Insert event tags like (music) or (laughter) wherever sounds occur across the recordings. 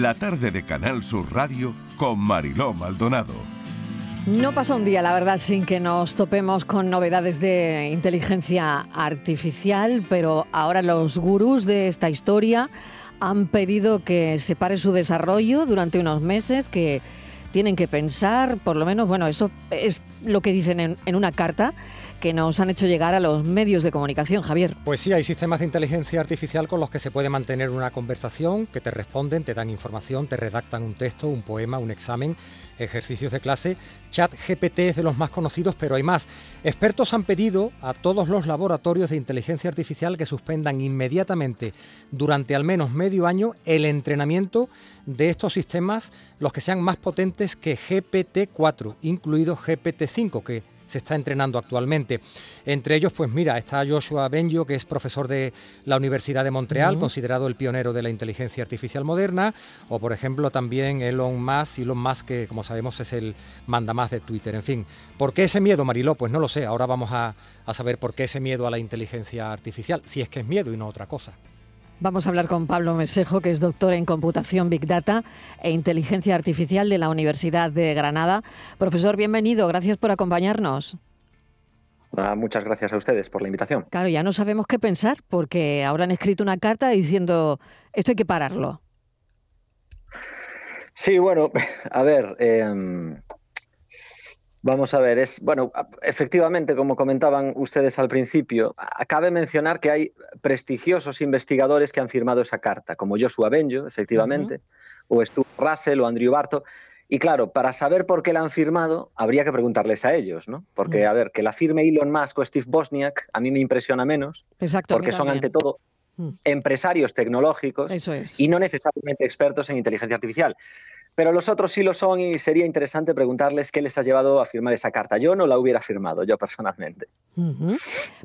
la tarde de Canal Sur Radio con Mariló Maldonado. No pasa un día, la verdad, sin que nos topemos con novedades de inteligencia artificial, pero ahora los gurús de esta historia han pedido que se pare su desarrollo durante unos meses, que tienen que pensar, por lo menos, bueno, eso es lo que dicen en, en una carta que nos han hecho llegar a los medios de comunicación, Javier. Pues sí, hay sistemas de inteligencia artificial con los que se puede mantener una conversación, que te responden, te dan información, te redactan un texto, un poema, un examen, ejercicios de clase. Chat GPT es de los más conocidos, pero hay más. Expertos han pedido a todos los laboratorios de inteligencia artificial que suspendan inmediatamente, durante al menos medio año, el entrenamiento de estos sistemas, los que sean más potentes que GPT-4, incluido GPT-5, que se está entrenando actualmente. Entre ellos, pues mira, está Joshua Benjo, que es profesor de la Universidad de Montreal, considerado el pionero de la inteligencia artificial moderna, o por ejemplo también Elon Musk, Elon Musk que como sabemos es el mandamás de Twitter. En fin, ¿por qué ese miedo, Mariló? Pues no lo sé, ahora vamos a, a saber por qué ese miedo a la inteligencia artificial, si es que es miedo y no otra cosa. Vamos a hablar con Pablo Mesejo, que es doctor en computación Big Data e inteligencia artificial de la Universidad de Granada. Profesor, bienvenido, gracias por acompañarnos. Ah, muchas gracias a ustedes por la invitación. Claro, ya no sabemos qué pensar, porque ahora han escrito una carta diciendo esto hay que pararlo. Sí, bueno, (laughs) a ver, eh, Vamos a ver, es bueno, efectivamente, como comentaban ustedes al principio, cabe mencionar que hay prestigiosos investigadores que han firmado esa carta, como Joshua Benjo, efectivamente, o Stuart Russell o Andrew Barto. Y claro, para saber por qué la han firmado, habría que preguntarles a ellos, ¿no? Porque, a ver, que la firme Elon Musk o Steve Bosniak a mí me impresiona menos, Exacto, porque son ante todo empresarios tecnológicos y no necesariamente expertos en inteligencia artificial. Pero los otros sí lo son y sería interesante preguntarles qué les ha llevado a firmar esa carta. Yo no la hubiera firmado, yo personalmente.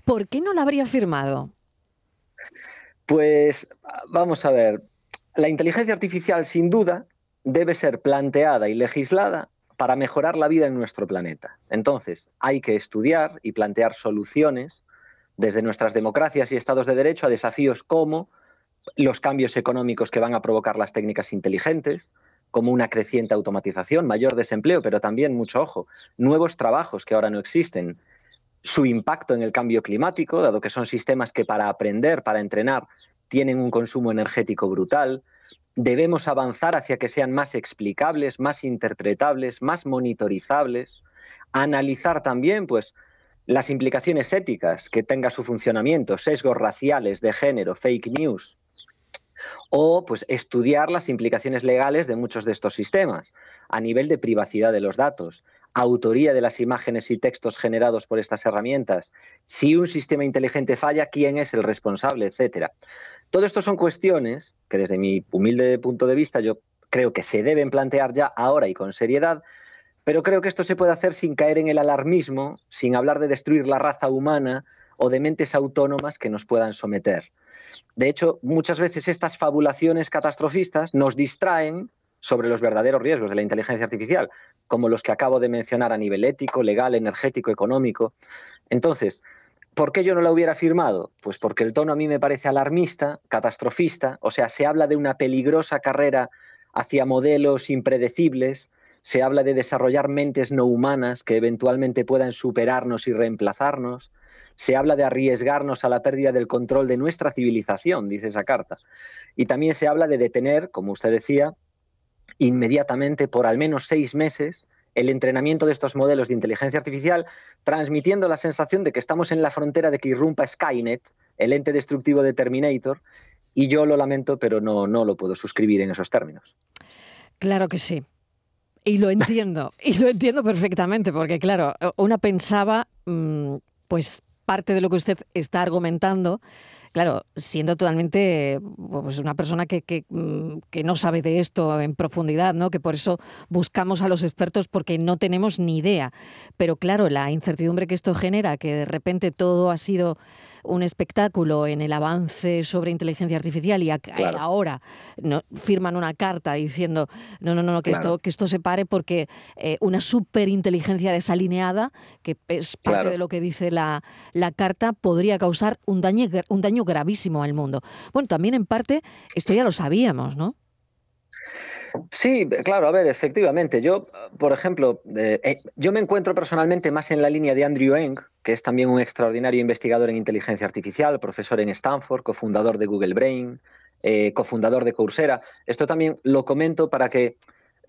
¿Por qué no la habría firmado? Pues vamos a ver, la inteligencia artificial sin duda debe ser planteada y legislada para mejorar la vida en nuestro planeta. Entonces, hay que estudiar y plantear soluciones desde nuestras democracias y estados de derecho a desafíos como los cambios económicos que van a provocar las técnicas inteligentes, como una creciente automatización, mayor desempleo, pero también, mucho ojo, nuevos trabajos que ahora no existen, su impacto en el cambio climático, dado que son sistemas que para aprender, para entrenar, tienen un consumo energético brutal. Debemos avanzar hacia que sean más explicables, más interpretables, más monitorizables, analizar también pues las implicaciones éticas que tenga su funcionamiento, sesgos raciales, de género, fake news, o pues estudiar las implicaciones legales de muchos de estos sistemas a nivel de privacidad de los datos, autoría de las imágenes y textos generados por estas herramientas, si un sistema inteligente falla, quién es el responsable, etcétera. Todo esto son cuestiones que desde mi humilde punto de vista yo creo que se deben plantear ya ahora y con seriedad, pero creo que esto se puede hacer sin caer en el alarmismo, sin hablar de destruir la raza humana o de mentes autónomas que nos puedan someter. De hecho, muchas veces estas fabulaciones catastrofistas nos distraen sobre los verdaderos riesgos de la inteligencia artificial, como los que acabo de mencionar a nivel ético, legal, energético, económico. Entonces, ¿por qué yo no la hubiera firmado? Pues porque el tono a mí me parece alarmista, catastrofista, o sea, se habla de una peligrosa carrera hacia modelos impredecibles, se habla de desarrollar mentes no humanas que eventualmente puedan superarnos y reemplazarnos, se habla de arriesgarnos a la pérdida del control de nuestra civilización, dice esa carta. Y también se habla de detener, como usted decía, inmediatamente por al menos seis meses el entrenamiento de estos modelos de inteligencia artificial, transmitiendo la sensación de que estamos en la frontera de que irrumpa Skynet, el ente destructivo de Terminator, y yo lo lamento, pero no, no lo puedo suscribir en esos términos. Claro que sí. Y lo entiendo, (laughs) y lo entiendo perfectamente, porque claro, una pensaba, mm, pues parte de lo que usted está argumentando, claro, siendo totalmente pues una persona que, mm, que, no sabe de esto en profundidad, ¿no? que por eso buscamos a los expertos porque no tenemos ni idea. Pero claro, la incertidumbre que esto genera, que de repente todo ha sido un espectáculo en el avance sobre inteligencia artificial y ahora no, firman una carta diciendo no, no, no, que, esto, que esto se pare porque eh, una superinteligencia desalineada, que es parte de lo que dice la, la carta, podría causar un daño, un daño gravísimo al mundo. Bueno, también en parte esto ya lo sabíamos, ¿no? Sí, claro, a ver, efectivamente. Yo, por ejemplo, eh, eh, yo me encuentro personalmente más en la línea de Andrew Eng, que es también un extraordinario investigador en inteligencia artificial, profesor en Stanford, cofundador de Google Brain, eh, cofundador de Coursera. Esto también lo comento para que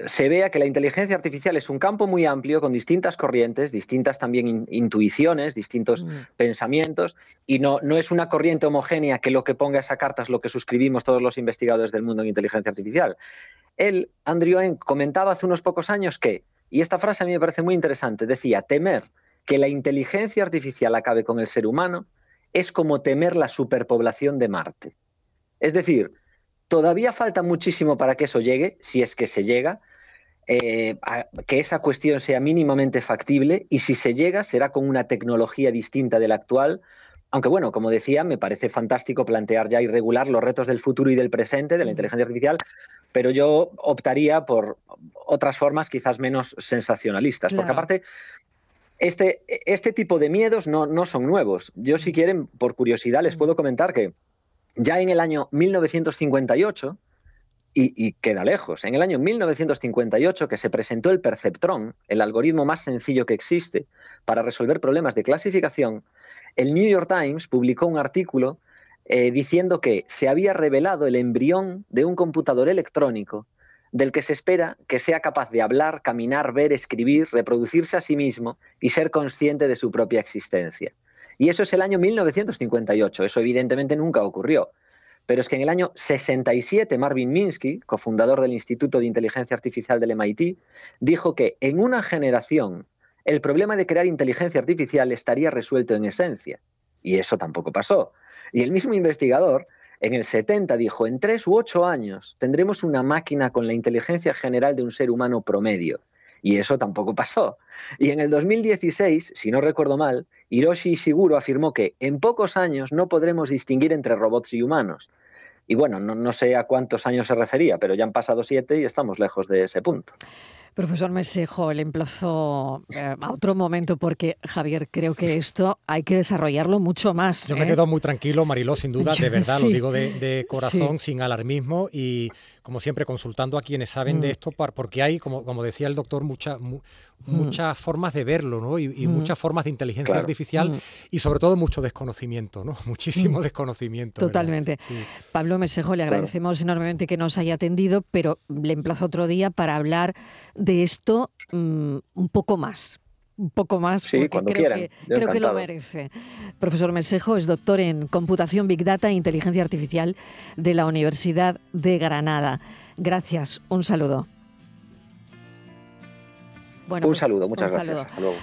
se vea que la inteligencia artificial es un campo muy amplio con distintas corrientes, distintas también intuiciones, distintos mm. pensamientos, y no, no es una corriente homogénea que lo que ponga esa carta es lo que suscribimos todos los investigadores del mundo en inteligencia artificial. Él, Andrew Ng, comentaba hace unos pocos años que, y esta frase a mí me parece muy interesante, decía, temer que la inteligencia artificial acabe con el ser humano es como temer la superpoblación de Marte. Es decir, todavía falta muchísimo para que eso llegue, si es que se llega, eh, que esa cuestión sea mínimamente factible y si se llega será con una tecnología distinta de la actual. Aunque bueno, como decía, me parece fantástico plantear ya y regular los retos del futuro y del presente de la inteligencia artificial, pero yo optaría por otras formas quizás menos sensacionalistas, porque aparte este, este tipo de miedos no, no son nuevos. Yo si quieren, por curiosidad, les puedo comentar que ya en el año 1958, y, queda lejos. En el año 1958, que se presentó el perceptrón, el algoritmo más sencillo que existe para resolver problemas de clasificación, el New York Times publicó un artículo eh, diciendo que se había revelado el embrión de un computador electrónico del que se espera que sea capaz de hablar, caminar, ver, escribir, reproducirse a sí mismo y ser consciente de su propia existencia. Y eso es el año 1958. Eso evidentemente nunca ocurrió. Pero es que en el año 67 Marvin Minsky, cofundador del Instituto de Inteligencia Artificial del MIT, dijo que en una generación el problema de crear inteligencia artificial estaría resuelto en esencia. Y eso tampoco pasó. Y el mismo investigador en el 70 dijo, en tres u ocho años tendremos una máquina con la inteligencia general de un ser humano promedio. Y eso tampoco pasó. Y en el 2016, si no recuerdo mal, Hiroshi Ishiguro afirmó que en pocos años no podremos distinguir entre robots y humanos. Y bueno, no, sé a cuántos años se refería, pero ya han pasado siete y estamos lejos de ese punto. Profesor Mesejo, le emplazo eh, a otro momento porque, Javier, creo que esto hay que desarrollarlo mucho más. Yo me ¿eh? quedo muy tranquilo, Mariló, sin duda, de (laughs) verdad, lo digo de, (laughs) corazón, sin alarmismo y, como siempre, consultando a quienes saben de mm. esto, porque hay, como, como decía el doctor, muchas mm. muchas formas de verlo ¿no? y, mm. muchas formas de inteligencia artificial y, sobre todo, mucho desconocimiento, ¿no? (laughs) muchísimo desconocimiento. Totalmente. Pablo Mesejo, le agradecemos enormemente que nos haya atendido, pero le emplazo otro día para hablar de esto un poco más. Un poco más, porque creo, que, creo que lo merece. Profesor Mesejo es doctor en Computación Big Data e Inteligencia Artificial de la Universidad de Granada. Gracias, un saludo. Bueno, un pues, saludo, muchas gracias. Hasta luego.